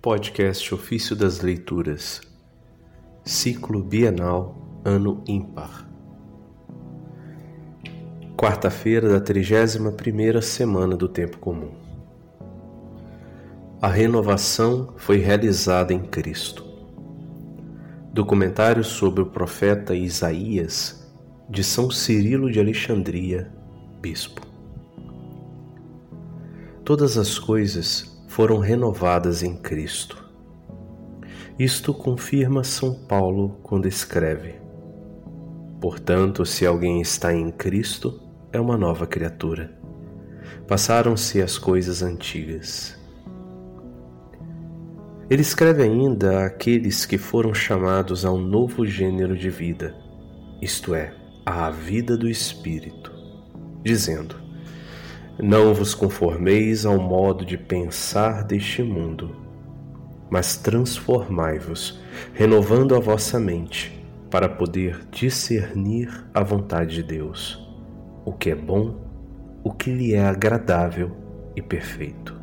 Podcast Ofício das Leituras, Ciclo Bienal, Ano Ímpar. Quarta-feira da 31ª semana do Tempo Comum. A renovação foi realizada em Cristo. Documentário sobre o profeta Isaías, de São Cirilo de Alexandria, Bispo. Todas as coisas foram renovadas em Cristo. Isto confirma São Paulo quando escreve: Portanto, se alguém está em Cristo, é uma nova criatura. Passaram-se as coisas antigas. Ele escreve ainda àqueles que foram chamados a um novo gênero de vida, isto é, à vida do Espírito, dizendo: não vos conformeis ao modo de pensar deste mundo, mas transformai-vos, renovando a vossa mente, para poder discernir a vontade de Deus, o que é bom, o que lhe é agradável e perfeito.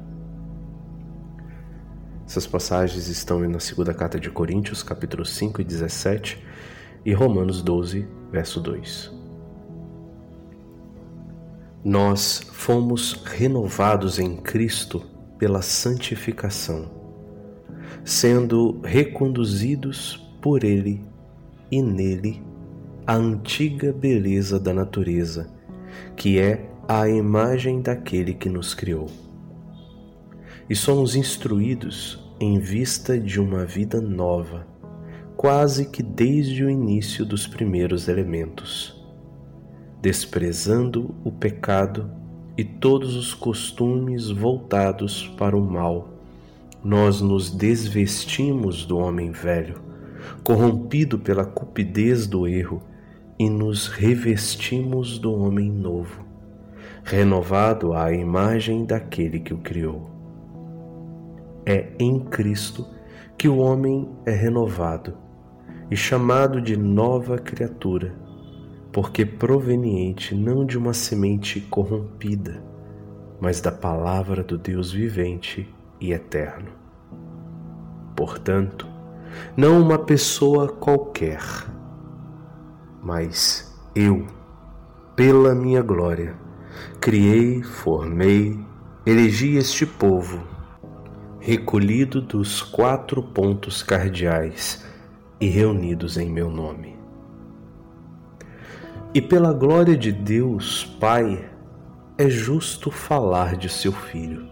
Essas passagens estão na segunda carta de Coríntios, capítulo 5 e 17, e Romanos 12, verso 2 nós fomos renovados em Cristo pela santificação, sendo reconduzidos por Ele e nele a antiga beleza da natureza, que é a imagem daquele que nos criou. E somos instruídos em vista de uma vida nova, quase que desde o início dos primeiros elementos desprezando o pecado e todos os costumes voltados para o mal, nós nos desvestimos do homem velho, corrompido pela cupidez do erro, e nos revestimos do homem novo, renovado à imagem daquele que o criou. É em Cristo que o homem é renovado e chamado de nova criatura porque proveniente não de uma semente corrompida, mas da palavra do Deus vivente e eterno. Portanto, não uma pessoa qualquer, mas eu, pela minha glória, criei, formei, elegi este povo, recolhido dos quatro pontos cardeais e reunidos em meu nome. E pela glória de Deus Pai, é justo falar de seu Filho.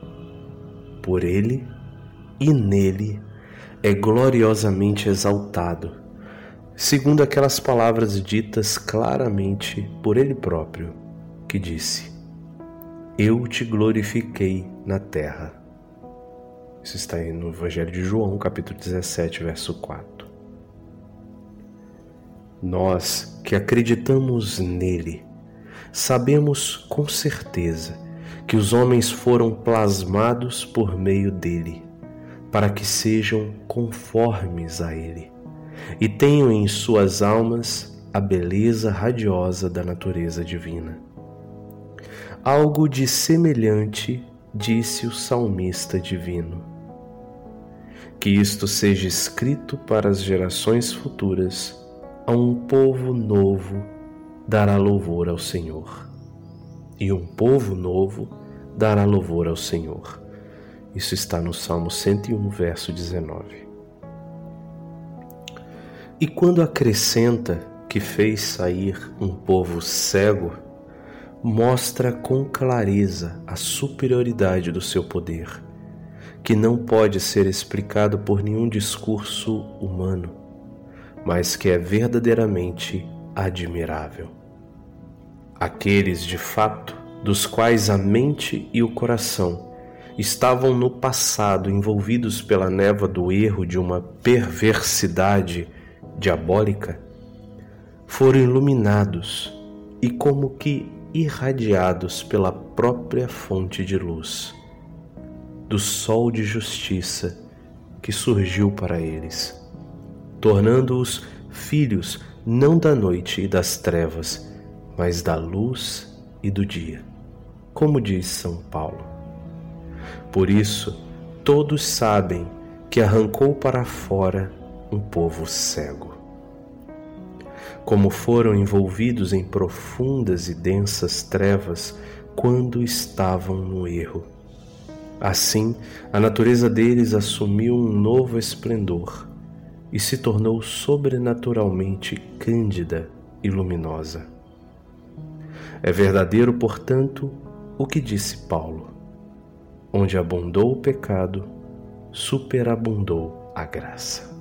Por ele e nele é gloriosamente exaltado, segundo aquelas palavras ditas claramente por ele próprio, que disse: Eu te glorifiquei na terra. Isso está aí no Evangelho de João, capítulo 17, verso 4. Nós que acreditamos nele, sabemos com certeza que os homens foram plasmados por meio dele, para que sejam conformes a ele e tenham em suas almas a beleza radiosa da natureza divina. Algo de semelhante disse o salmista divino. Que isto seja escrito para as gerações futuras a um povo novo dará louvor ao Senhor. E um povo novo dará louvor ao Senhor. Isso está no Salmo 101, verso 19. E quando acrescenta que fez sair um povo cego, mostra com clareza a superioridade do seu poder, que não pode ser explicado por nenhum discurso humano mas que é verdadeiramente admirável. Aqueles, de fato, dos quais a mente e o coração estavam no passado envolvidos pela névoa do erro de uma perversidade diabólica, foram iluminados e como que irradiados pela própria fonte de luz, do sol de justiça que surgiu para eles tornando-os filhos não da noite e das trevas, mas da luz e do dia, como diz São Paulo. Por isso, todos sabem que arrancou para fora um povo cego. Como foram envolvidos em profundas e densas trevas quando estavam no erro. Assim, a natureza deles assumiu um novo esplendor e se tornou sobrenaturalmente cândida e luminosa. É verdadeiro, portanto, o que disse Paulo: onde abundou o pecado, superabundou a graça.